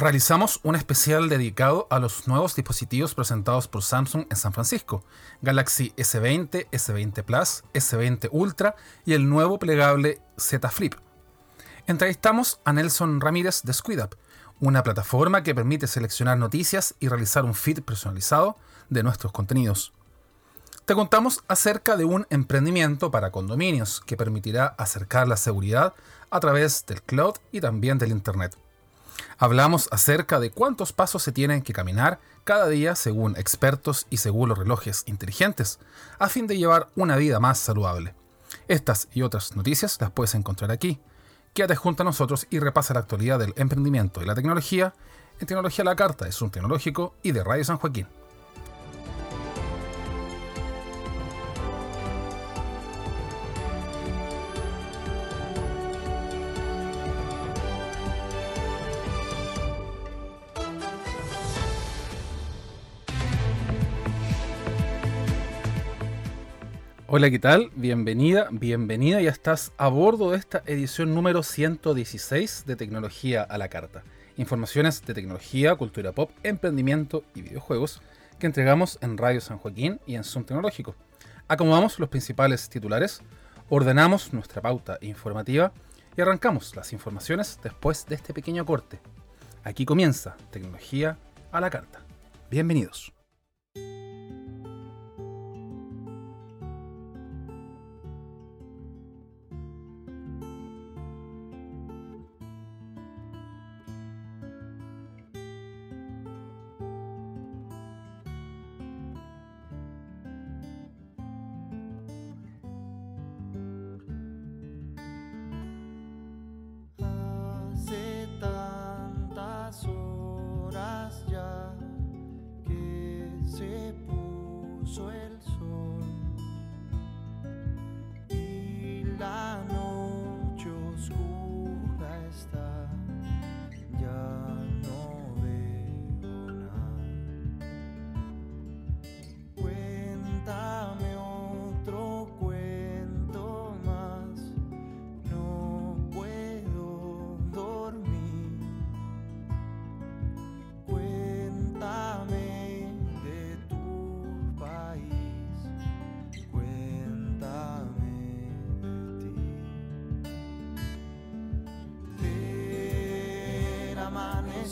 Realizamos un especial dedicado a los nuevos dispositivos presentados por Samsung en San Francisco, Galaxy S20, S20 Plus, S20 Ultra y el nuevo plegable Z Flip. Entrevistamos a Nelson Ramírez de SquidUp, una plataforma que permite seleccionar noticias y realizar un feed personalizado de nuestros contenidos. Te contamos acerca de un emprendimiento para condominios que permitirá acercar la seguridad a través del cloud y también del Internet. Hablamos acerca de cuántos pasos se tienen que caminar cada día según expertos y según los relojes inteligentes, a fin de llevar una vida más saludable. Estas y otras noticias las puedes encontrar aquí. Quédate junto a nosotros y repasa la actualidad del emprendimiento y la tecnología en Tecnología la Carta de Zoom Tecnológico y de Radio San Joaquín. Hola, ¿qué tal? Bienvenida, bienvenida. Ya estás a bordo de esta edición número 116 de Tecnología a la Carta. Informaciones de tecnología, cultura pop, emprendimiento y videojuegos que entregamos en Radio San Joaquín y en Zoom Tecnológico. Acomodamos los principales titulares, ordenamos nuestra pauta informativa y arrancamos las informaciones después de este pequeño corte. Aquí comienza Tecnología a la Carta. Bienvenidos.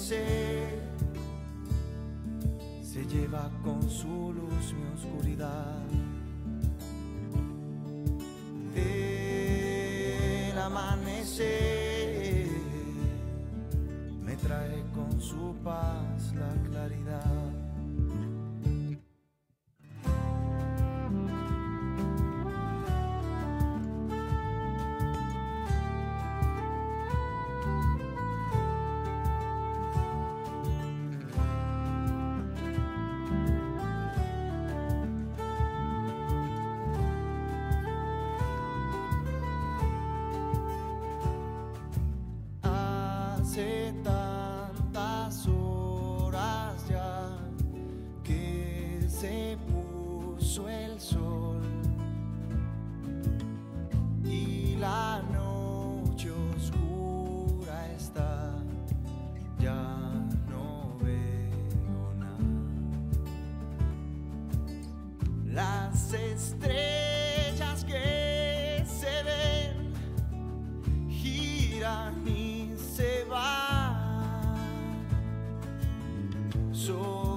se lleva con su luz mi oscuridad. Del amanecer me trae con su paz la claridad. So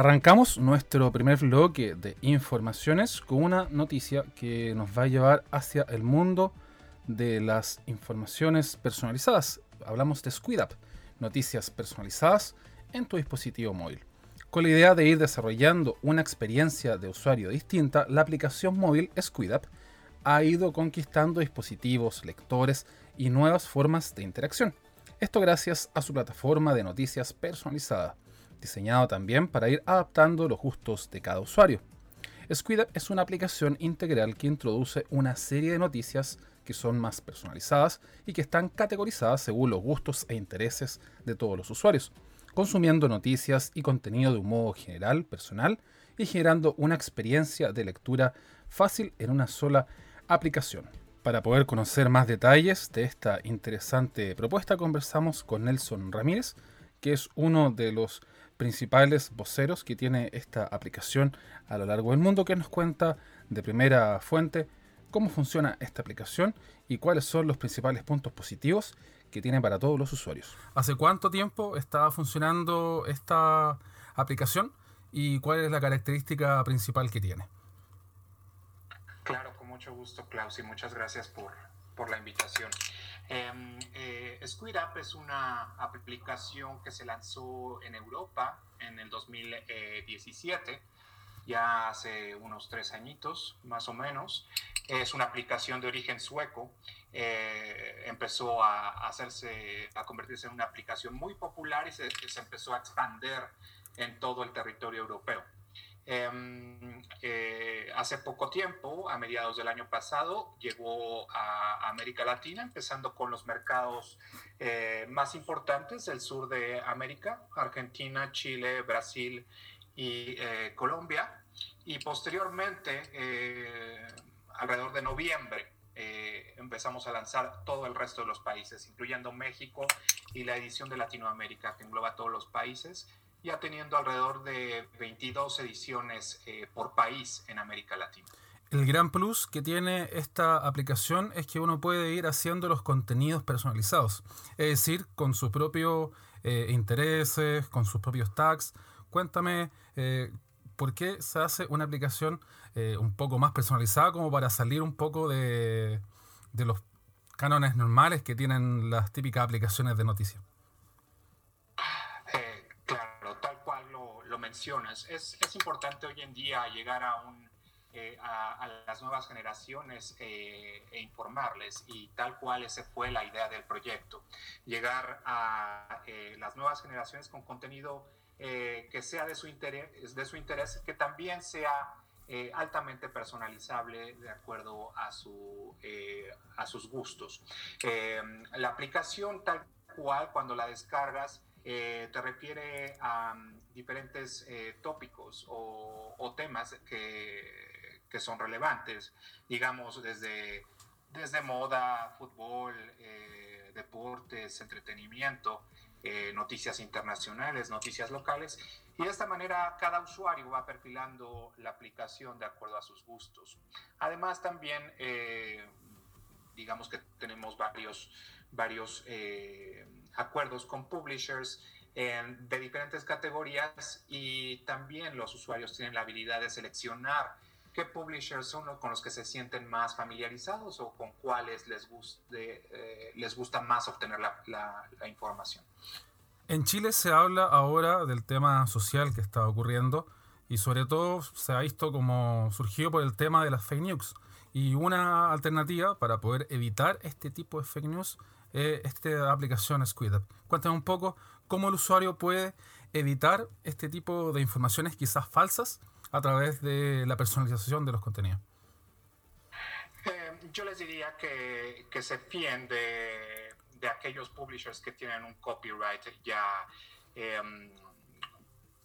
Arrancamos nuestro primer bloque de informaciones con una noticia que nos va a llevar hacia el mundo de las informaciones personalizadas. Hablamos de SquidUp, noticias personalizadas en tu dispositivo móvil. Con la idea de ir desarrollando una experiencia de usuario distinta, la aplicación móvil SquidUp ha ido conquistando dispositivos, lectores y nuevas formas de interacción. Esto gracias a su plataforma de noticias personalizada diseñado también para ir adaptando los gustos de cada usuario. SquidUp es una aplicación integral que introduce una serie de noticias que son más personalizadas y que están categorizadas según los gustos e intereses de todos los usuarios, consumiendo noticias y contenido de un modo general, personal y generando una experiencia de lectura fácil en una sola aplicación. Para poder conocer más detalles de esta interesante propuesta, conversamos con Nelson Ramírez, que es uno de los principales voceros que tiene esta aplicación a lo largo del mundo, que nos cuenta de primera fuente cómo funciona esta aplicación y cuáles son los principales puntos positivos que tiene para todos los usuarios. ¿Hace cuánto tiempo está funcionando esta aplicación y cuál es la característica principal que tiene? Claro, con mucho gusto, Klaus, y muchas gracias por, por la invitación. Eh, eh, SquidUp es una aplicación que se lanzó en Europa en el 2017, ya hace unos tres añitos más o menos. Es una aplicación de origen sueco. Eh, empezó a, hacerse, a convertirse en una aplicación muy popular y se, se empezó a expandir en todo el territorio europeo. Em, eh, hace poco tiempo, a mediados del año pasado, llegó a América Latina, empezando con los mercados eh, más importantes del sur de América, Argentina, Chile, Brasil y eh, Colombia. Y posteriormente, alrededor de noviembre, empezamos a lanzar todo el resto de los países, incluyendo México y la edición de Latinoamérica, que engloba todos los países ya teniendo alrededor de 22 ediciones eh, por país en América Latina. El gran plus que tiene esta aplicación es que uno puede ir haciendo los contenidos personalizados, es decir, con sus propios eh, intereses, con sus propios tags. Cuéntame eh, por qué se hace una aplicación un poco más personalizada como para salir un poco de, de los cánones normales que tienen las típicas aplicaciones de noticias. Mencionas, es, es importante hoy en día llegar a, un, eh, a, las nuevas generaciones eh, e informarles y tal cual esa fue la idea del proyecto, llegar a eh, las nuevas generaciones con contenido que sea de su interés, de su interés que también sea altamente personalizable de acuerdo a, su, a sus gustos. la aplicación tal cual cuando la descargas eh, te refiere a diferentes eh, tópicos o, temas que, que, son relevantes, digamos, desde, desde moda, fútbol, eh, deportes, entretenimiento, noticias internacionales, noticias locales. Y de esta manera cada usuario va perfilando la aplicación de acuerdo a sus gustos. Además también, digamos que tenemos varios, varios acuerdos con publishers de diferentes categorías y también los usuarios tienen la habilidad de seleccionar qué publishers son los con los que se sienten más familiarizados o con cuáles les, guste, eh, les gusta más obtener la, información. En Chile se habla ahora del tema social que está ocurriendo y sobre todo se ha visto como surgido por el tema de las fake news. Y una alternativa para poder evitar este tipo de fake news eh, esta aplicación SquidUp. Cuéntame un poco cómo el usuario puede evitar este tipo de informaciones quizás falsas a través de la personalización de los contenidos. Eh, yo les diría que, que se fíen de, de, aquellos publishers que tienen un copyright ya, em,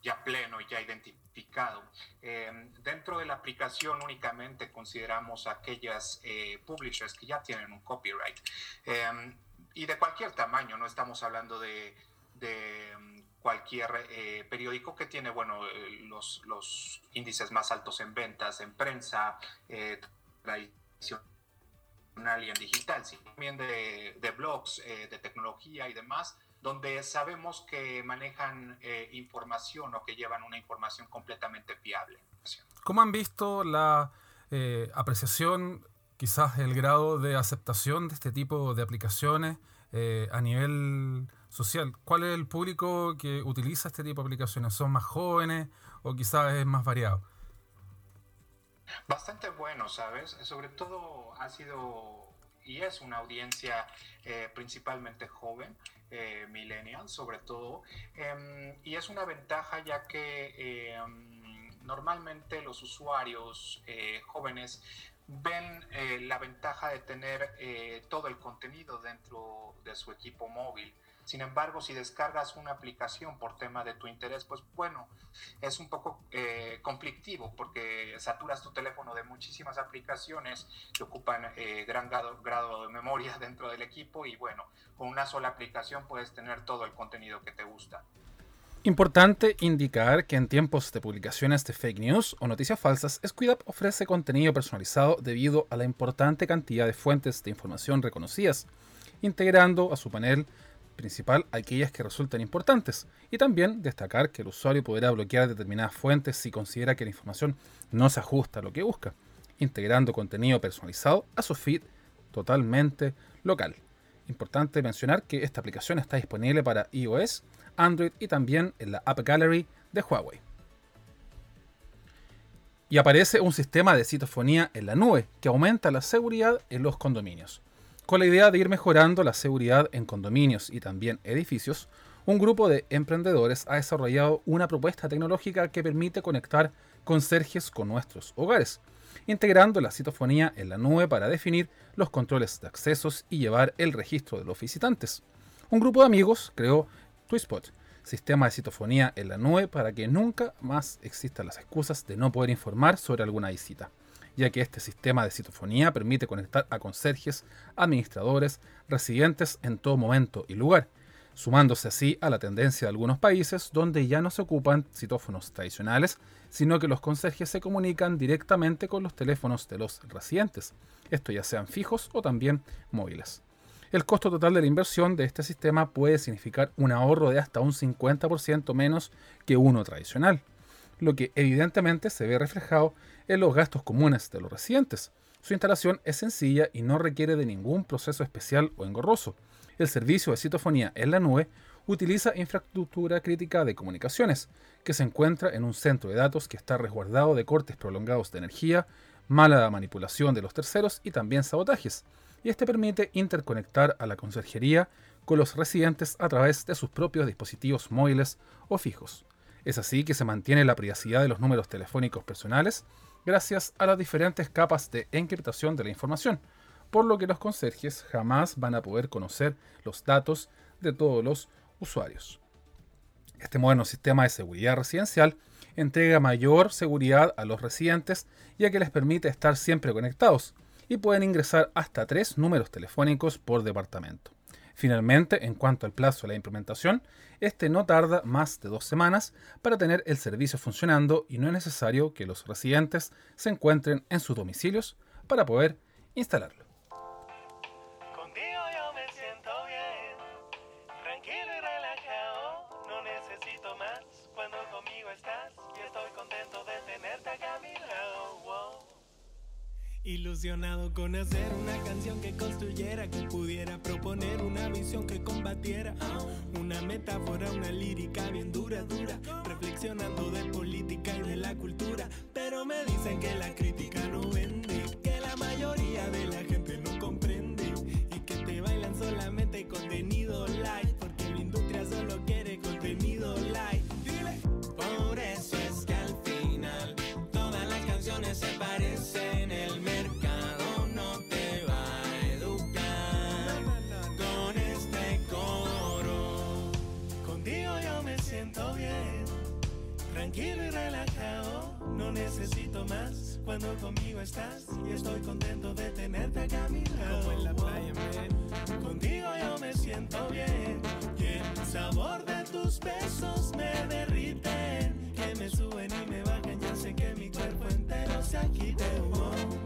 ya pleno, ya identificado. Em, dentro de la aplicación únicamente consideramos aquellas eh, publishers que ya tienen un copyright. Em, y de cualquier tamaño, no estamos hablando de, mm, cualquier eh, periódico que tiene, bueno, eh, los, los, índices más altos en ventas, en prensa, eh, tradicional y en digital, sino también de, de blogs, de tecnología y demás, donde sabemos que manejan información o que llevan una información completamente fiable. ¿Cómo han visto la apreciación quizás el grado de aceptación de este tipo de aplicaciones eh, a nivel social. ¿Cuál es el público que utiliza este tipo de aplicaciones? ¿Son más jóvenes o quizás es más variado? Bastante bueno, ¿sabes? Sobre todo ha sido y es una audiencia eh, principalmente joven, eh, millennial sobre todo, em, y es una ventaja ya que em, normalmente los usuarios jóvenes ven eh, la ventaja de tener eh, todo el contenido dentro de su equipo móvil. Sin embargo, si descargas una aplicación por tema de tu interés, pues bueno, es un poco eh, conflictivo porque saturas tu teléfono de muchísimas aplicaciones que ocupan gran grado, grado de memoria dentro del equipo y bueno, con una sola aplicación puedes tener todo el contenido que te gusta. Importante indicar que en tiempos de publicaciones de fake news o noticias falsas, SquidUp ofrece contenido personalizado debido a la importante cantidad de fuentes de información reconocidas, integrando a su panel principal aquellas que resultan importantes, y también destacar que el usuario podrá bloquear determinadas fuentes si considera que la información no se ajusta a lo que busca, integrando contenido personalizado a su feed totalmente local. Importante mencionar que esta aplicación está disponible para iOS, Android y también en la App Gallery de Huawei. Y aparece un sistema de citofonía en la nube que aumenta la seguridad en los condominios. Con la idea de ir mejorando la seguridad en condominios y también edificios, un grupo de emprendedores ha desarrollado una propuesta tecnológica que permite conectar conserjes con nuestros hogares, integrando la citofonía en la nube para definir los controles de accesos y llevar el registro de los visitantes. Un grupo de amigos creó Twispot, sistema de citofonía en la nube para que nunca más existan las excusas de no poder informar sobre alguna visita, ya que este sistema de citofonía permite conectar a conserjes, administradores, residentes en todo momento y lugar, sumándose así a la tendencia de algunos países donde ya no se ocupan citófonos tradicionales, sino que los conserjes se comunican directamente con los teléfonos de los residentes, esto ya sean fijos o también móviles. El costo total de la inversión de este sistema puede significar un ahorro de hasta un 50% menos que uno tradicional, lo que evidentemente se ve reflejado en los gastos comunes de los residentes. Su instalación es sencilla y no requiere de ningún proceso especial o engorroso. El servicio de citofonía en la nube utiliza infraestructura crítica de comunicaciones, que se encuentra en un centro de datos que está resguardado de cortes prolongados de energía, mala manipulación de los terceros y también sabotajes. Y este permite interconectar a la conserjería con los residentes a través de sus propios dispositivos móviles o fijos. Es así que se mantiene la privacidad de los números telefónicos personales gracias a las diferentes capas de encriptación de la información, por lo que los conserjes jamás van a poder conocer los datos de todos los usuarios. Este moderno sistema de seguridad residencial entrega mayor seguridad a los residentes ya que les permite estar siempre conectados y pueden ingresar hasta tres números telefónicos por departamento. Finalmente, en cuanto al plazo de la implementación, este no tarda más de dos semanas para tener el servicio funcionando y no es necesario que los residentes se encuentren en sus domicilios para poder instalarlo. Ilusionado con hacer una canción que construyera, que pudiera proponer una visión que combatiera. Una metáfora, una lírica bien dura. Reflexionando de política y de la cultura. Pero me dicen que la crítica no vende, que la mayoría de la relajado. No necesito más cuando conmigo estás y estoy contento de tenerte acá a mi lado. Como en la playa, man. Contigo yo me siento bien y el sabor de tus besos me derriten, que me suben y me bajan. Ya sé que mi cuerpo entero se agite. Oh, oh,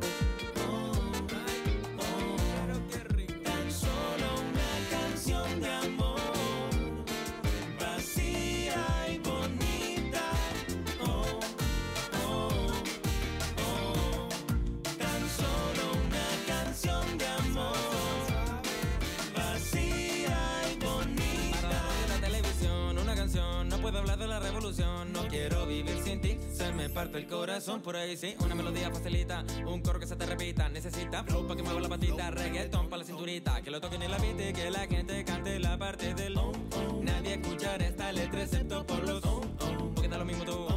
parte el corazón por ahí, sí. Una melodía facilita, un coro que se te repita. Necesita flow para que mueva la patita, reggaeton para la cinturita. Que lo toquen en la y que la gente cante la parte del oh, oh. Nadie escuchará esta letra excepto por los oh, oh. Porque da lo mismo tú,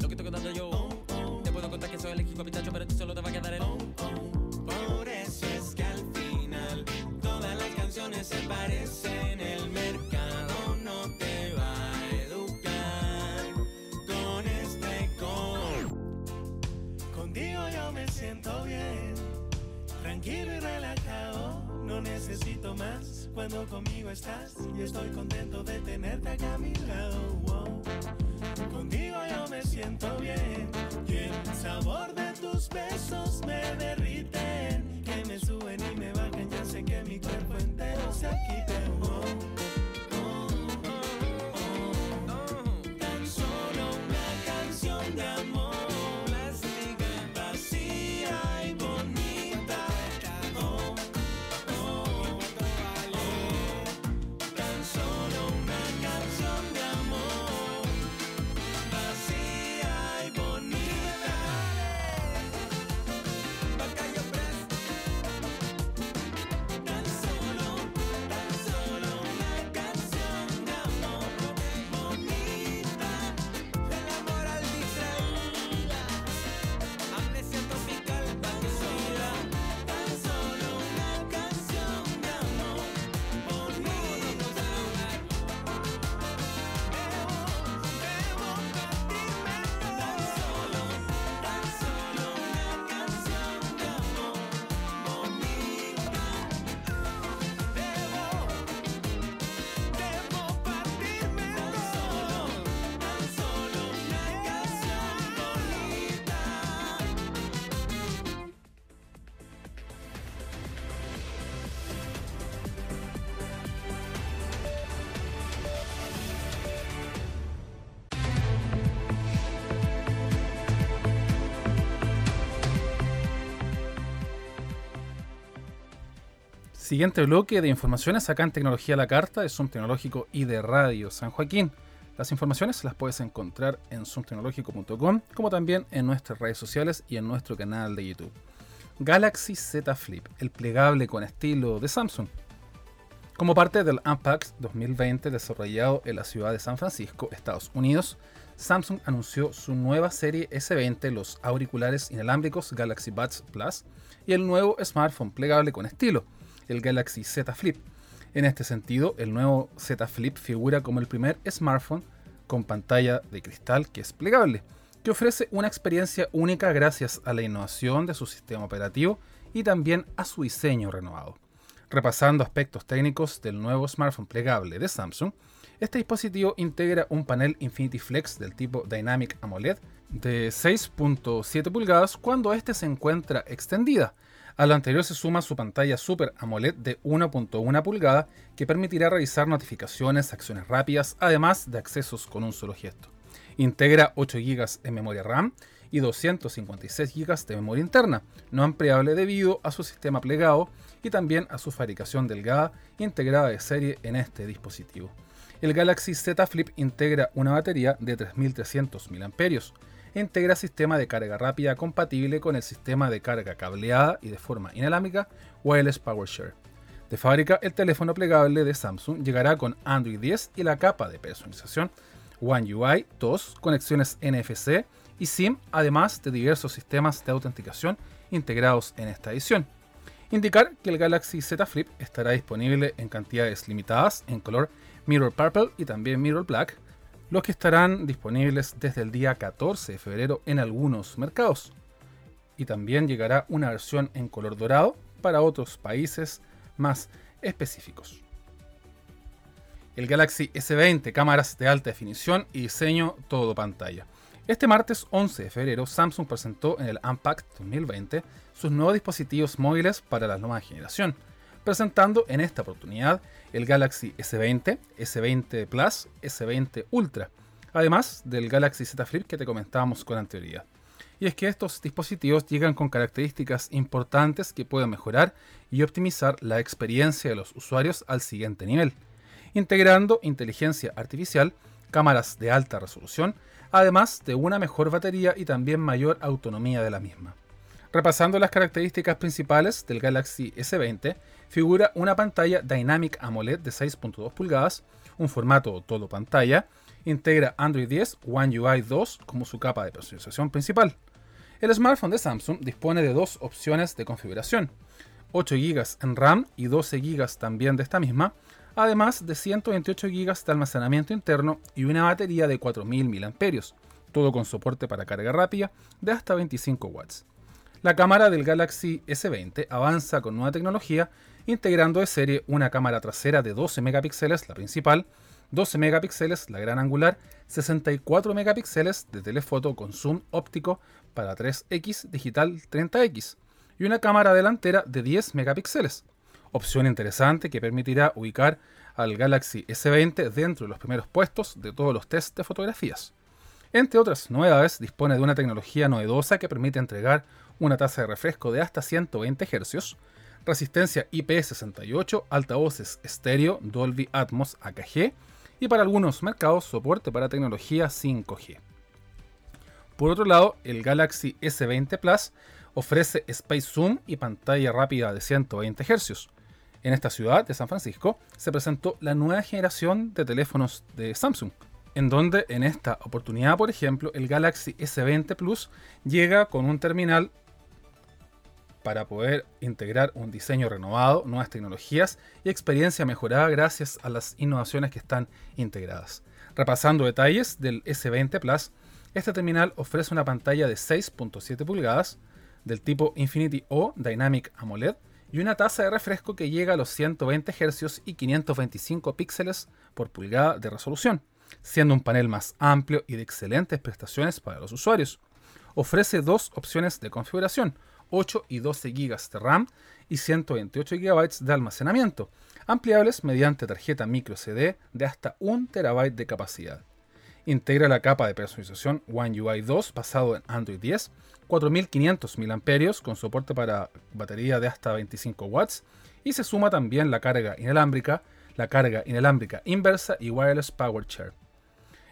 lo que estoy contando yo. Te puedo contar que soy el equipo pistacho, pero tú solo te va a quedar el oh, oh. Tranquilo y relajado. No necesito más cuando conmigo estás y estoy contento de tenerte acá a mi lado. Wow. Contigo yo me siento bien y el sabor de tus besos me derriten, que me suben y me bajan. Ya sé que mi cuerpo entero se agite. Oh, Siguiente bloque de informaciones acá en Tecnología la Carta de Zoom Tecnológico y de Radio San Joaquín. Las informaciones las puedes encontrar en zoomtecnológico.com, como también en nuestras redes sociales y en nuestro canal de YouTube. Galaxy Z Flip, el plegable con estilo de Samsung. Como parte del Unpacked 2020 desarrollado en la ciudad de San Francisco, Estados Unidos, Samsung anunció su nueva serie S20, los auriculares inalámbricos Galaxy Buds Plus y el nuevo smartphone plegable con estilo, el Galaxy Z Flip. En este sentido, el nuevo Z Flip figura como el primer smartphone con pantalla de cristal que es plegable, que ofrece una experiencia única gracias a la innovación de su sistema operativo y también a su diseño renovado. Repasando aspectos técnicos del nuevo smartphone plegable de Samsung, este dispositivo integra un panel Infinity Flex del tipo Dynamic AMOLED de 6.7 pulgadas cuando este se encuentra extendida. A lo anterior se suma su pantalla Super AMOLED de 1.1 pulgada que permitirá realizar notificaciones, acciones rápidas, además de accesos con un solo gesto. Integra 8 GB en memoria RAM y 256 GB de memoria interna, no ampliable debido a su sistema plegado y también a su fabricación delgada integrada de serie en este dispositivo. El Galaxy Z Flip integra una batería de 3300 mAh integra sistema de carga rápida compatible con el sistema de carga cableada y de forma inalámbrica Wireless PowerShare. De fábrica, el teléfono plegable de Samsung llegará con Android 10 y la capa de personalización One UI 2, conexiones NFC y SIM, además de diversos sistemas de autenticación integrados en esta edición. Indicar que el Galaxy Z Flip estará disponible en cantidades limitadas en color Mirror Purple y también Mirror Black, los que estarán disponibles desde el día 14 de febrero en algunos mercados. Y también llegará una versión en color dorado para otros países más específicos. El Galaxy S20, cámaras de alta definición y diseño todo pantalla. Este martes 11 de febrero, Samsung presentó en el Unpacked 2020 sus nuevos dispositivos móviles para la nueva generación, presentando en esta oportunidad el Galaxy S20, S20 Plus, S20 Ultra, además del Galaxy Z Flip que te comentábamos con anterioridad. Y es que estos dispositivos llegan con características importantes que pueden mejorar y optimizar la experiencia de los usuarios al siguiente nivel, integrando inteligencia artificial, cámaras de alta resolución, además de una mejor batería y también mayor autonomía de la misma. Repasando las características principales del Galaxy S20, figura una pantalla Dynamic AMOLED de 6.2 pulgadas, un formato todo pantalla, integra Android 10 One UI 2 como su capa de personalización principal. El smartphone de Samsung dispone de dos opciones de configuración, 8 GB en RAM y 12 GB también de esta misma, además de 128 GB de almacenamiento interno y una batería de 4000 mAh, todo con soporte para carga rápida de hasta 25 watts. La cámara del Galaxy S20 avanza con nueva tecnología, integrando de serie una cámara trasera de 12 megapíxeles, la principal, 12 megapíxeles la gran angular, 64 megapíxeles de telefoto con zoom óptico para 3x digital 30x y una cámara delantera de 10 megapíxeles. Opción interesante que permitirá ubicar al Galaxy S20 dentro de los primeros puestos de todos los tests de fotografías. Entre otras novedades, dispone de una tecnología novedosa que permite entregar una tasa de refresco de hasta 120 Hz, resistencia IP68, altavoces estéreo Dolby Atmos AKG y para algunos mercados soporte para tecnología 5G. Por otro lado, el Galaxy S20 Plus ofrece Space Zoom y pantalla rápida de 120 Hz. En esta ciudad de San Francisco se presentó la nueva generación de teléfonos de Samsung, en donde en esta oportunidad, por ejemplo, el Galaxy S20 Plus llega con un terminal para poder integrar un diseño renovado, nuevas tecnologías y experiencia mejorada gracias a las innovaciones que están integradas. Repasando detalles del S20 Plus, este terminal ofrece una pantalla de 6.7 pulgadas del tipo Infinity O Dynamic AMOLED y una tasa de refresco que llega a los 120 Hz y 525 píxeles por pulgada de resolución, siendo un panel más amplio y de excelentes prestaciones para los usuarios. Ofrece dos opciones de configuración, 8 y 12 GB de RAM y 128 GB de almacenamiento, ampliables mediante tarjeta micro CD de hasta 1 TB de capacidad. Integra la capa de personalización One UI 2 basado en Android 10, 4500 mAh con soporte para batería de hasta 25 watts y se suma también la carga inalámbrica, la carga inalámbrica inversa y wireless power share.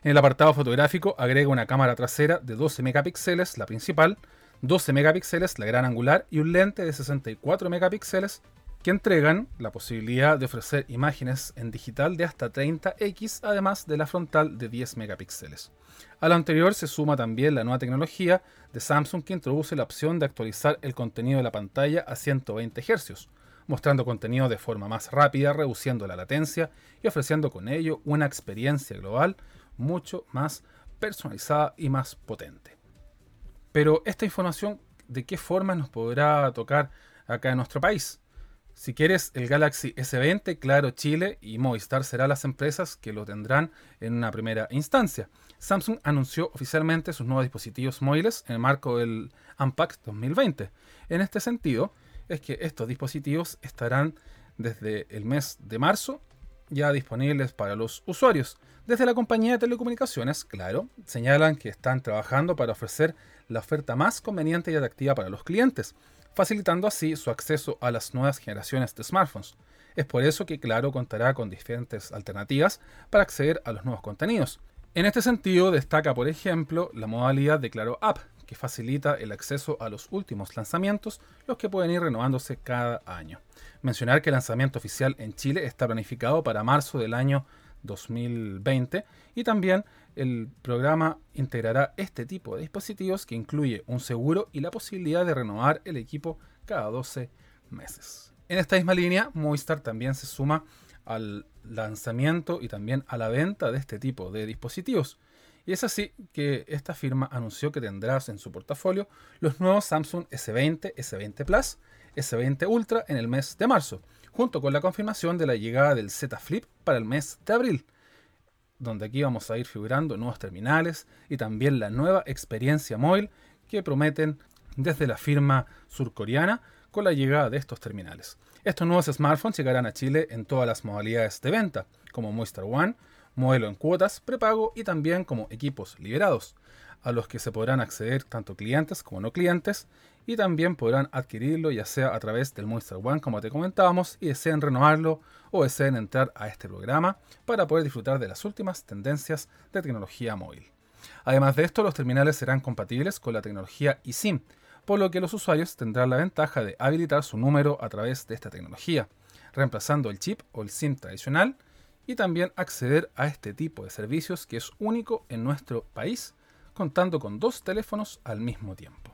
En el apartado fotográfico agrega una cámara trasera de 12 megapíxeles, la principal, 12 megapíxeles, la gran angular y un lente de 64 megapíxeles que entregan la posibilidad de ofrecer imágenes en digital de hasta 30x, además de la frontal de 10 megapíxeles. A lo anterior se suma también la nueva tecnología de Samsung que introduce la opción de actualizar el contenido de la pantalla a 120 Hz, mostrando contenido de forma más rápida, reduciendo la latencia y ofreciendo con ello una experiencia global mucho más personalizada y más potente. Pero esta información, ¿de qué forma nos podrá tocar acá en nuestro país? Si quieres el Galaxy S20, Claro Chile y Movistar serán las empresas que lo tendrán en una primera instancia. Samsung anunció oficialmente sus nuevos dispositivos móviles en el marco del Unpacked 2020. En este sentido, es que estos dispositivos estarán desde el mes de marzo ya disponibles para los usuarios. Desde la compañía de telecomunicaciones, claro, señalan que están trabajando para ofrecer la oferta más conveniente y atractiva para los clientes facilitando así su acceso a las nuevas generaciones de smartphones. Es por eso que Claro contará con diferentes alternativas para acceder a los nuevos contenidos. En este sentido, destaca, por ejemplo, la modalidad de Claro App, que facilita el acceso a los últimos lanzamientos, los que pueden ir renovándose cada año. Mencionar que el lanzamiento oficial en Chile está planificado para marzo del año 2020 y también el programa integrará este tipo de dispositivos que incluye un seguro y la posibilidad de renovar el equipo cada 12 meses. En esta misma línea, Movistar también se suma al lanzamiento y también a la venta de este tipo de dispositivos. Y es así que esta firma anunció que tendrás en su portafolio los nuevos Samsung S20, S20 Plus, S20 Ultra en el mes de marzo, junto con la confirmación de la llegada del Z Flip para el mes de abril donde aquí vamos a ir figurando nuevos terminales y también la nueva experiencia móvil que prometen desde la firma surcoreana con la llegada de estos terminales. Estos nuevos smartphones llegarán a Chile en todas las modalidades de venta, como Movistar One, modelo en cuotas, prepago y también como equipos liberados, a los que se podrán acceder tanto clientes como no clientes y también podrán adquirirlo ya sea a través del Movistar One como te comentábamos y deseen renovarlo o deseen entrar a este programa para poder disfrutar de las últimas tendencias de tecnología móvil. Además de esto, los terminales serán compatibles con la tecnología eSIM, por lo que los usuarios tendrán la ventaja de habilitar su número a través de esta tecnología, reemplazando el chip o el SIM tradicional y también acceder a este tipo de servicios que es único en nuestro país, contando con dos teléfonos al mismo tiempo.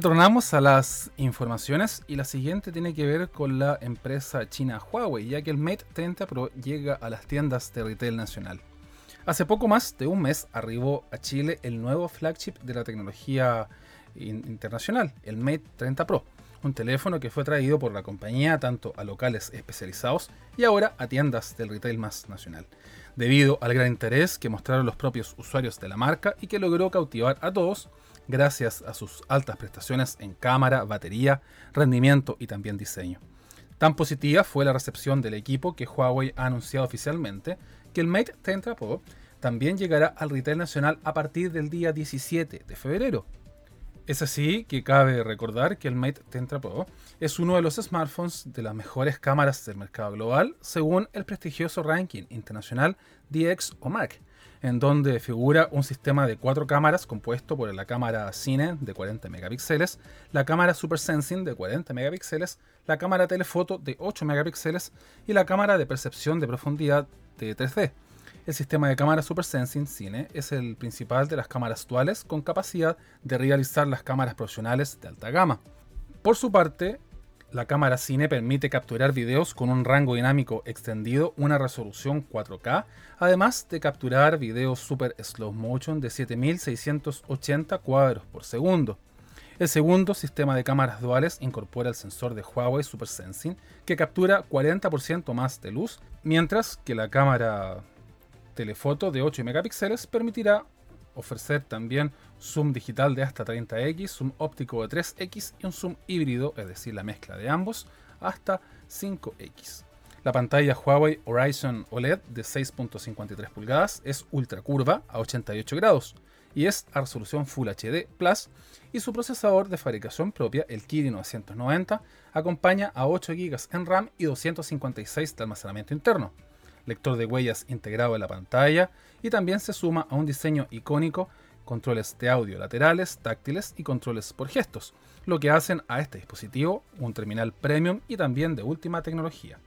Retornamos a las informaciones y la siguiente tiene que ver con la empresa china Huawei, ya que el Mate 30 Pro llega a las tiendas de retail nacional. Hace poco más de un mes arribó a Chile el nuevo flagship de la tecnología internacional, el Mate 30 Pro, un teléfono que fue traído por la compañía tanto a locales especializados y ahora a tiendas del retail más nacional, debido al gran interés que mostraron los propios usuarios de la marca y que logró cautivar a todos gracias a sus altas prestaciones en cámara, batería, rendimiento y también diseño. Tan positiva fue la recepción del equipo que Huawei ha anunciado oficialmente que el Mate 30 Pro también llegará al retail nacional a partir del día 17 de febrero. Es así que cabe recordar que el Mate 30 Pro es uno de los smartphones de las mejores cámaras del mercado global según el prestigioso ranking internacional DX o MAC, en donde figura un sistema de cuatro cámaras compuesto por la cámara Cine de 40 megapíxeles, la cámara Super Sensing de 40 megapíxeles, la cámara telefoto de 8 megapíxeles y la cámara de percepción de profundidad de 3D. El sistema de cámara Super Sensing Cine es el principal de las cámaras duales con capacidad de realizar las cámaras profesionales de alta gama. Por su parte, la cámara cine permite capturar videos con un rango dinámico extendido, una resolución 4K, además de capturar videos super slow motion de 7680 cuadros por segundo. El segundo sistema de cámaras duales incorpora el sensor de Huawei Super Sensing que captura 40% más de luz, mientras que la cámara telefoto de 8 megapíxeles permitirá ofrecer también zoom digital de hasta 30x, zoom óptico de 3x y un zoom híbrido, es decir, la mezcla de ambos, hasta 5x. La pantalla Huawei Horizon OLED de 6.53 pulgadas es ultra curva a 88 grados y es a resolución Full HD Plus y su procesador de fabricación propia, el Kirin 990, acompaña a 8 GB en RAM y 256 de almacenamiento interno lector de huellas integrado en la pantalla y también se suma a un diseño icónico, controles de audio laterales, táctiles y controles por gestos, lo que hacen a este dispositivo un terminal premium y también de última tecnología.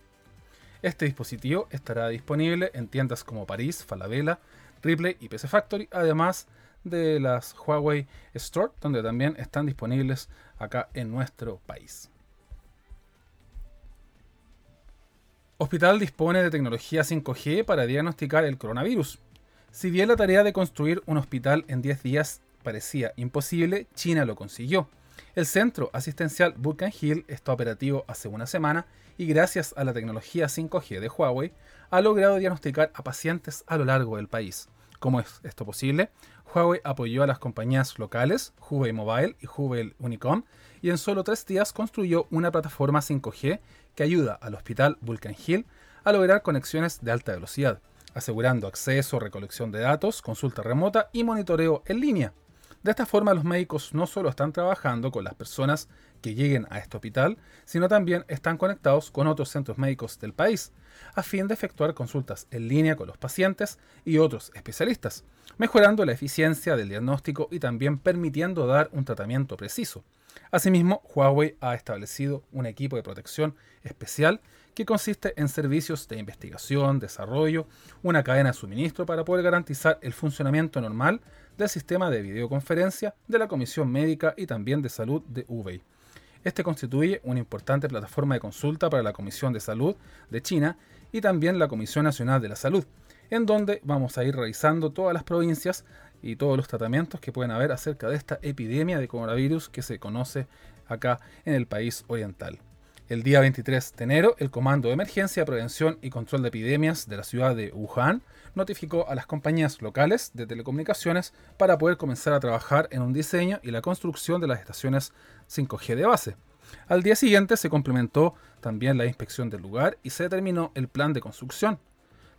Este dispositivo estará disponible en tiendas como París, Falabella, Ripley y PC Factory, además de las Huawei Store, donde también están disponibles acá en nuestro país. Hospital dispone de tecnología 5G para diagnosticar el coronavirus. Si bien la tarea de construir un hospital en 10 días parecía imposible, China lo consiguió. El centro asistencial Vulcan Hill está operativo hace una semana y gracias a la tecnología 5G de Huawei ha logrado diagnosticar a pacientes a lo largo del país. ¿Cómo es esto posible? Huawei apoyó a las compañías locales, Huawei Mobile y Huawei Unicom, y en solo tres días construyó una plataforma 5G que ayuda al Hospital Vulcan Hill a lograr conexiones de alta velocidad, asegurando acceso, recolección de datos, consulta remota y monitoreo en línea. De esta forma los médicos no solo están trabajando con las personas que lleguen a este hospital, sino también están conectados con otros centros médicos del país, a fin de efectuar consultas en línea con los pacientes y otros especialistas, mejorando la eficiencia del diagnóstico y también permitiendo dar un tratamiento preciso. Asimismo, Huawei ha establecido un equipo de protección especial que consiste en servicios de investigación, desarrollo, una cadena de suministro para poder garantizar el funcionamiento normal del sistema de videoconferencia de la Comisión Médica y también de Salud de Hubei. Este constituye una importante plataforma de consulta para la Comisión de Salud de China y también la Comisión Nacional de la Salud, en donde vamos a ir revisando todas las provincias y todos los tratamientos que pueden haber acerca de esta epidemia de coronavirus que se conoce acá en el país oriental. El día 23 de enero, el Comando de Emergencia, Prevención y Control de Epidemias de la ciudad de Wuhan notificó a las compañías locales de telecomunicaciones para poder comenzar a trabajar en un diseño y la construcción de las estaciones 5G de base. Al día siguiente se complementó también la inspección del lugar y se determinó el plan de construcción,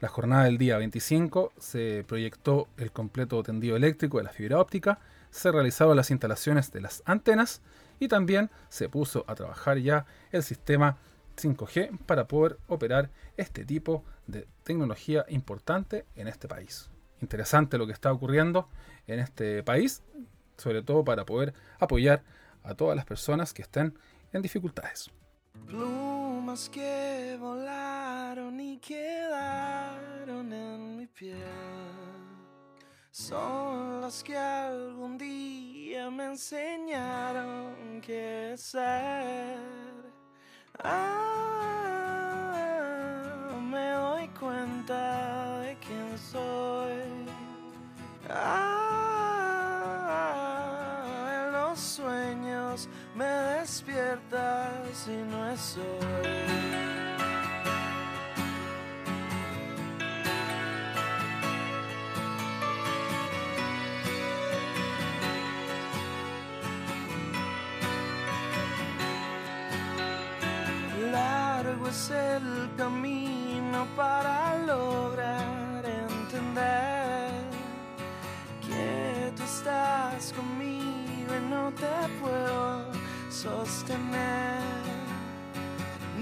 la jornada del día 25 se proyectó el completo tendido eléctrico de la fibra óptica, se realizaron las instalaciones de las antenas y también se puso a trabajar ya el sistema 5G para poder operar este tipo de tecnología importante en este país. Interesante lo que está ocurriendo en este país, sobre todo para poder apoyar a todas las personas que estén en dificultades. Plumas que volaron y quedaron en mi piel son las que algún día que me enseñaron que ser. Ah, me doy cuenta de quién soy. Ah, en los sueños me despiertas y no es hoy. Es el camino para lograr entender que tú estás conmigo y no te puedo sostener.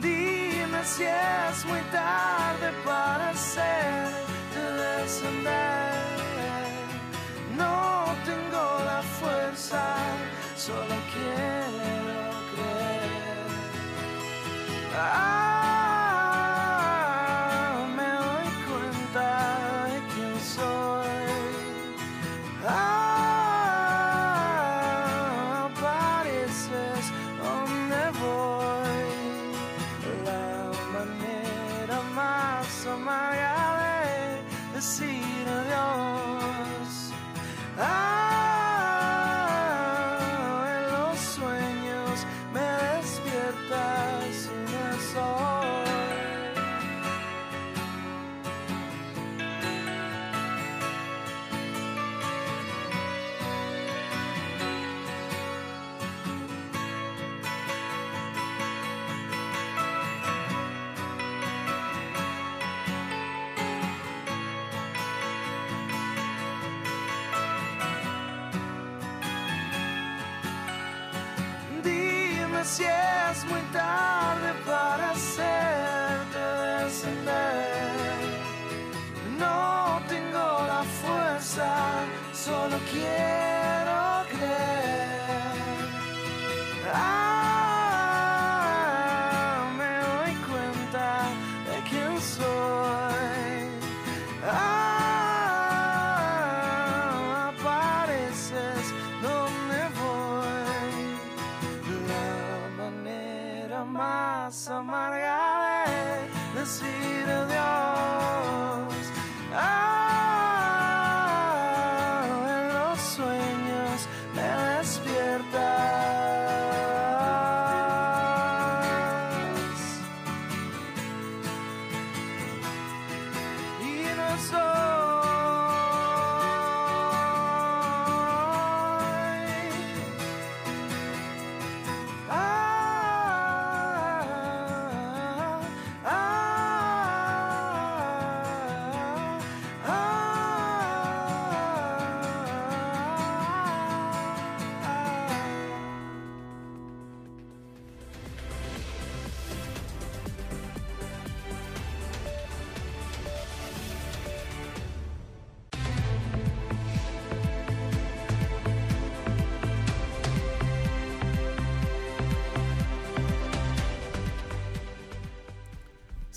Dime si es muy tarde para hacerte descender. No tengo la fuerza, solo quiero creer. Ah, Y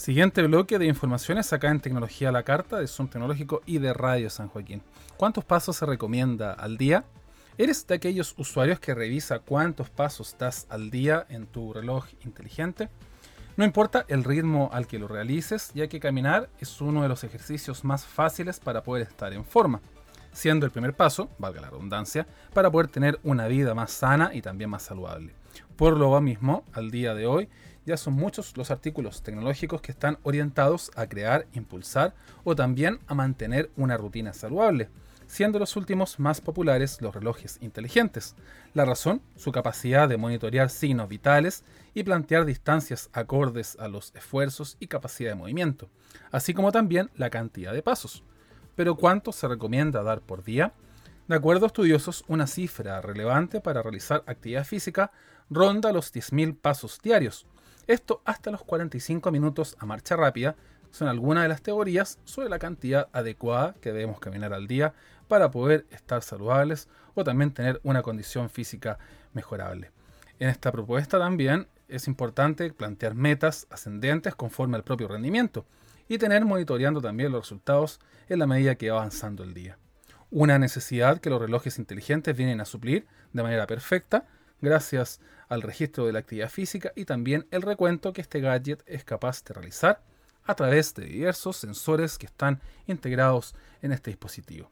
Siguiente bloque de informaciones acá en Tecnología la Carta de Zoom Tecnológico y de Radio San Joaquín. ¿Cuántos pasos se recomienda al día? ¿Eres de aquellos usuarios que revisa cuántos pasos das al día en tu reloj inteligente? No importa el ritmo al que lo realices, ya que caminar es uno de los ejercicios más fáciles para poder estar en forma, siendo el primer paso, valga la redundancia, para poder tener una vida más sana y también más saludable. Por lo mismo, al día de hoy, ya son muchos los artículos tecnológicos que están orientados a crear, impulsar o también a mantener una rutina saludable, siendo los últimos más populares los relojes inteligentes. La razón, su capacidad de monitorear signos vitales y plantear distancias acordes a los esfuerzos y capacidad de movimiento, así como también la cantidad de pasos. Pero ¿cuánto se recomienda dar por día? De acuerdo a estudiosos, una cifra relevante para realizar actividad física ronda los 10.000 pasos diarios. Esto hasta los 45 minutos a marcha rápida son algunas de las teorías sobre la cantidad adecuada que debemos caminar al día para poder estar saludables o también tener una condición física mejorable. En esta propuesta también es importante plantear metas ascendentes conforme al propio rendimiento y tener monitoreando también los resultados en la medida que va avanzando el día. Una necesidad que los relojes inteligentes vienen a suplir de manera perfecta gracias al registro de la actividad física y también el recuento que este gadget es capaz de realizar a través de diversos sensores que están integrados en este dispositivo.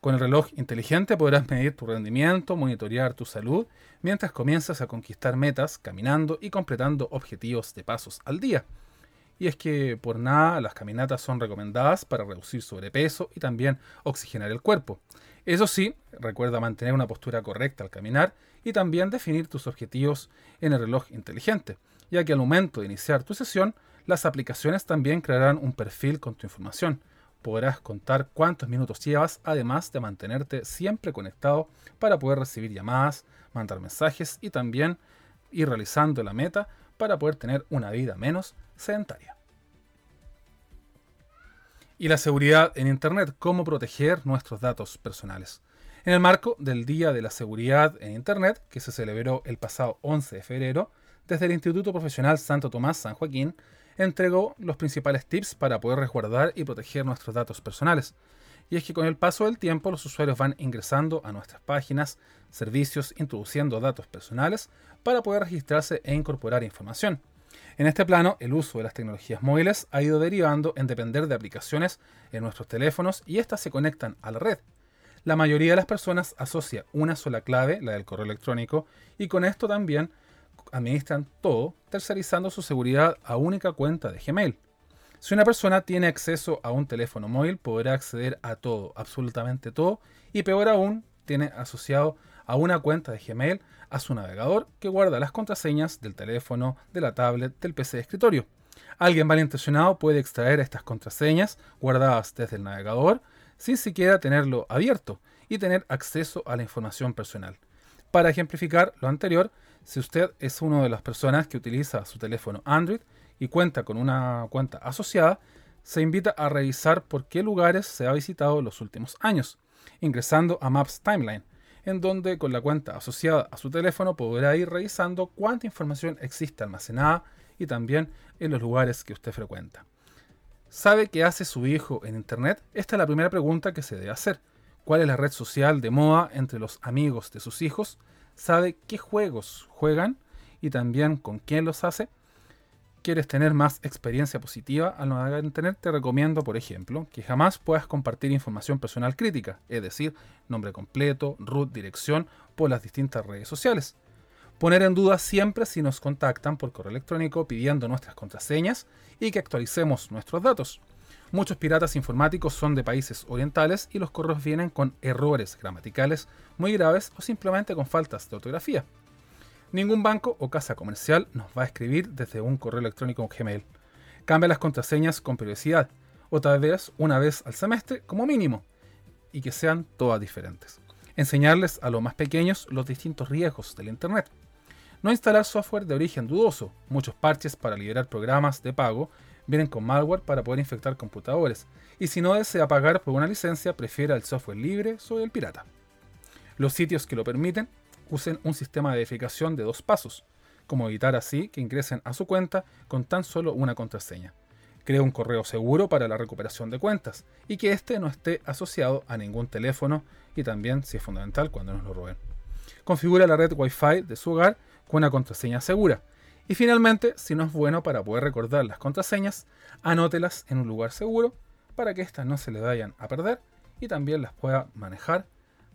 Con el reloj inteligente podrás medir tu rendimiento, monitorear tu salud, mientras comienzas a conquistar metas caminando y completando objetivos de pasos al día. Y es que por nada las caminatas son recomendadas para reducir sobrepeso y también oxigenar el cuerpo. Eso sí, recuerda mantener una postura correcta al caminar y también definir tus objetivos en el reloj inteligente, ya que al momento de iniciar tu sesión, las aplicaciones también crearán un perfil con tu información. Podrás contar cuántos minutos llevas, además de mantenerte siempre conectado para poder recibir llamadas, mandar mensajes y también ir realizando la meta para poder tener una vida menos sedentaria. Y la seguridad en Internet, cómo proteger nuestros datos personales. En el marco del Día de la Seguridad en Internet, que se celebró el pasado 11 de febrero, desde el Instituto Profesional Santo Tomás San Joaquín, entregó los principales tips para poder resguardar y proteger nuestros datos personales. Y es que con el paso del tiempo los usuarios van ingresando a nuestras páginas, servicios, introduciendo datos personales para poder registrarse e incorporar información. En este plano, el uso de las tecnologías móviles ha ido derivando en depender de aplicaciones en nuestros teléfonos y éstas se conectan a la red. La mayoría de las personas asocia una sola clave, la del correo electrónico, y con esto también administran todo, tercerizando su seguridad a única cuenta de Gmail. Si una persona tiene acceso a un teléfono móvil, podrá acceder a todo, absolutamente todo, y peor aún, tiene asociado a una cuenta de Gmail a su navegador que guarda las contraseñas del teléfono, de la tablet, del PC de escritorio. Alguien malintencionado puede extraer estas contraseñas guardadas desde el navegador sin siquiera tenerlo abierto y tener acceso a la información personal. Para ejemplificar lo anterior, si usted es una de las personas que utiliza su teléfono Android y cuenta con una cuenta asociada, se invita a revisar por qué lugares se ha visitado los últimos años, ingresando a Maps Timeline, en donde con la cuenta asociada a su teléfono podrá ir revisando cuánta información existe almacenada y también en los lugares que usted frecuenta. ¿Sabe qué hace su hijo en Internet? Esta es la primera pregunta que se debe hacer. ¿Cuál es la red social de moda entre los amigos de sus hijos? sabe qué juegos juegan y también con quién los hace. ¿Quieres tener más experiencia positiva al navegar Internet? Te recomiendo, por ejemplo, que jamás puedas compartir información personal crítica, es decir, nombre completo, root, dirección, por las distintas redes sociales. Poner en duda siempre si nos contactan por correo electrónico pidiendo nuestras contraseñas y que actualicemos nuestros datos. Muchos piratas informáticos son de países orientales y los correos vienen con errores gramaticales muy graves o simplemente con faltas de ortografía. Ningún banco o casa comercial nos va a escribir desde un correo electrónico Gmail. Cambia las contraseñas con periodicidad, o tal vez una vez al semestre como mínimo, y que sean todas diferentes. Enseñarles a los más pequeños los distintos riesgos del Internet. No instalar software de origen dudoso, muchos parches para liberar programas de pago vienen con malware para poder infectar computadores, y si no desea pagar por una licencia, prefiera el software libre sobre el pirata. Los sitios que lo permiten usen un sistema de verificación de dos pasos, como evitar así que ingresen a su cuenta con tan solo una contraseña. Crea un correo seguro para la recuperación de cuentas y que éste no esté asociado a ningún teléfono y también, si es fundamental, cuando nos lo roben. Configura la red Wi-Fi de su hogar con una contraseña segura y finalmente, si no es bueno para poder recordar las contraseñas, anótelas en un lugar seguro para que éstas no se le vayan a perder y también las pueda manejar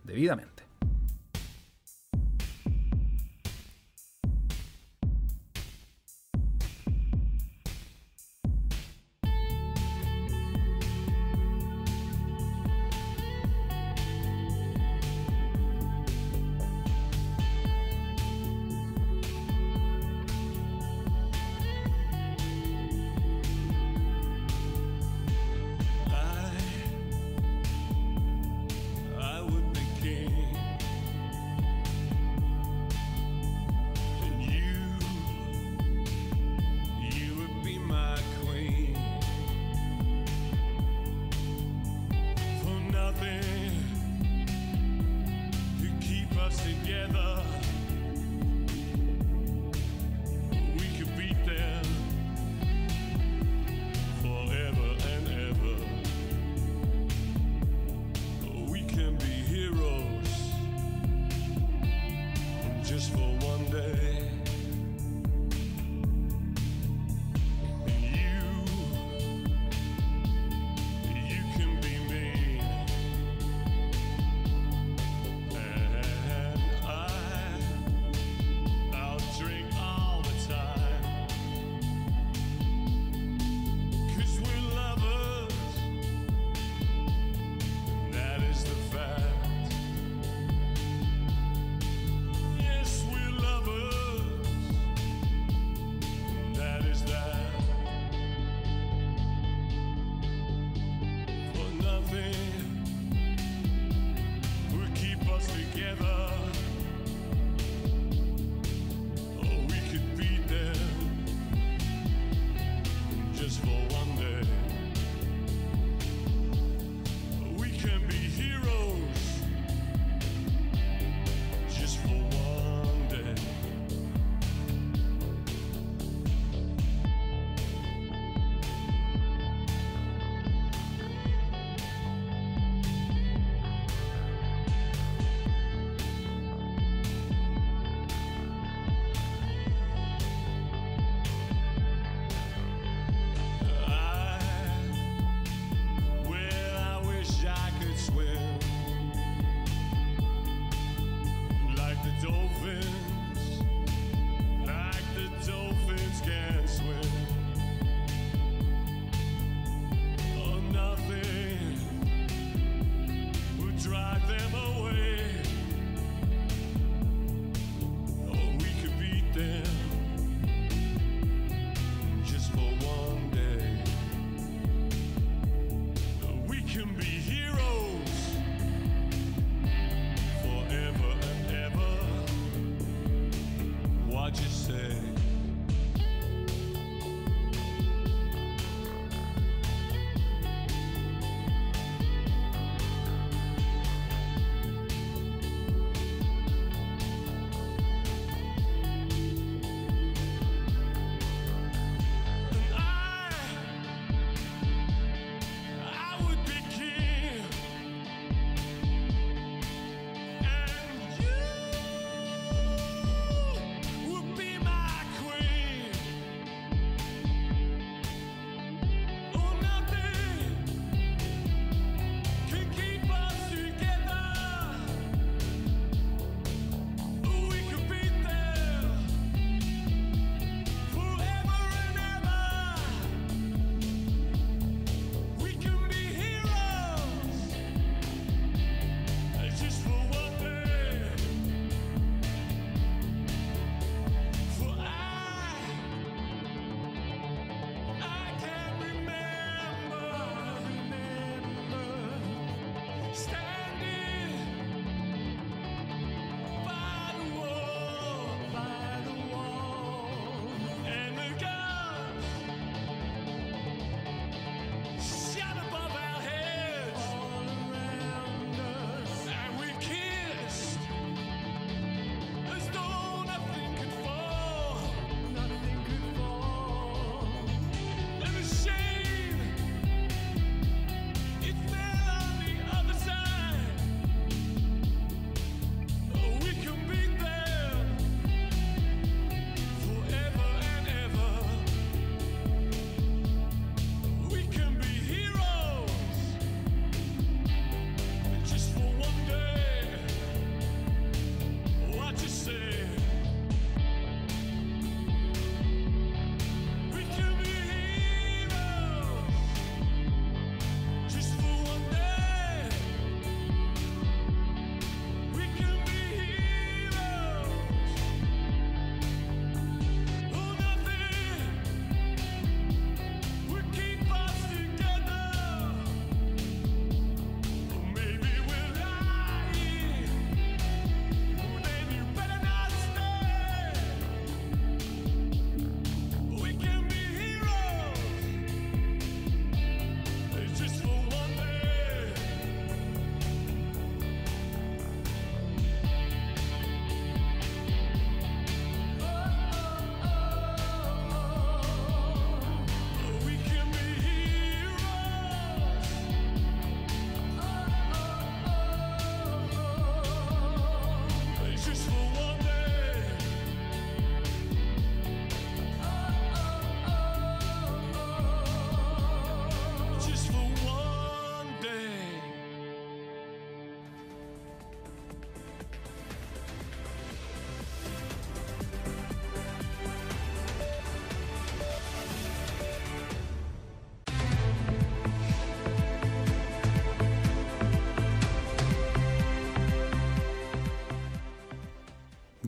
debidamente. together.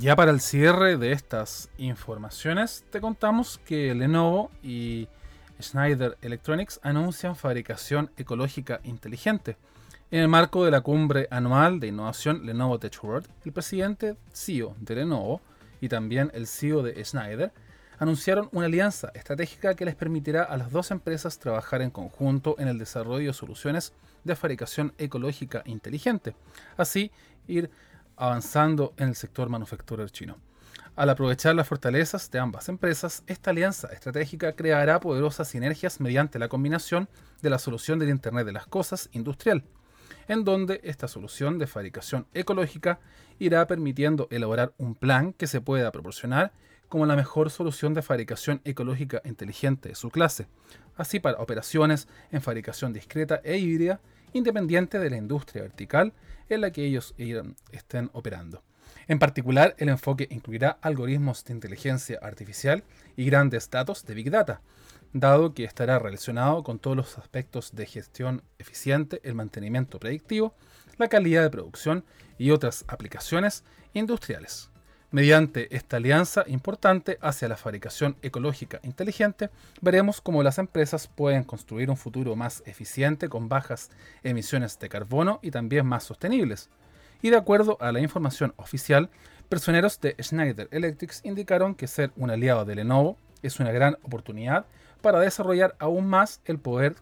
Ya para el cierre de estas informaciones, te contamos que Lenovo y Schneider Electronics anuncian fabricación ecológica inteligente. En el marco de la cumbre anual de innovación Lenovo Tech World, el presidente CEO de Lenovo y también el CEO de Schneider anunciaron una alianza estratégica que les permitirá a las dos empresas trabajar en conjunto en el desarrollo de soluciones de fabricación ecológica inteligente. Así, ir avanzando en el sector manufacturero chino. Al aprovechar las fortalezas de ambas empresas, esta alianza estratégica creará poderosas sinergias mediante la combinación de la solución del Internet de las Cosas industrial, en donde esta solución de fabricación ecológica irá permitiendo elaborar un plan que se pueda proporcionar como la mejor solución de fabricación ecológica inteligente de su clase, así para operaciones en fabricación discreta e híbrida, independiente de la industria vertical en la que ellos estén operando. En particular, el enfoque incluirá algoritmos de inteligencia artificial y grandes datos de Big Data, dado que estará relacionado con todos los aspectos de gestión eficiente, el mantenimiento predictivo, la calidad de producción y otras aplicaciones industriales. Mediante esta alianza importante hacia la fabricación ecológica inteligente, veremos cómo las empresas pueden construir un futuro más eficiente con bajas emisiones de carbono y también más sostenibles. Y de acuerdo a la información oficial, personeros de Schneider Electric indicaron que ser un aliado de Lenovo es una gran oportunidad para desarrollar aún más el poder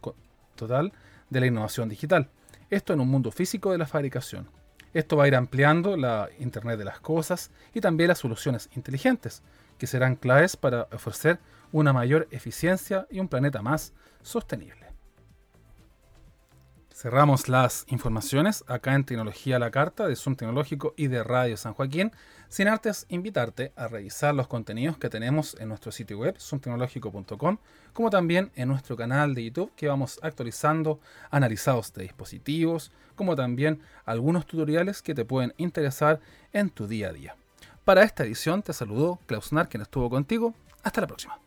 total de la innovación digital. Esto en un mundo físico de la fabricación. Esto va a ir ampliando la Internet de las Cosas y también las soluciones inteligentes, que serán claves para ofrecer una mayor eficiencia y un planeta más sostenible. Cerramos las informaciones acá en Tecnología la Carta de Zoom Tecnológico y de Radio San Joaquín, sin antes invitarte a revisar los contenidos que tenemos en nuestro sitio web zoomtecnológico.com, como también en nuestro canal de YouTube que vamos actualizando analizados de dispositivos, como también algunos tutoriales que te pueden interesar en tu día a día. Para esta edición te saludó Klaus Nar, quien estuvo contigo. Hasta la próxima.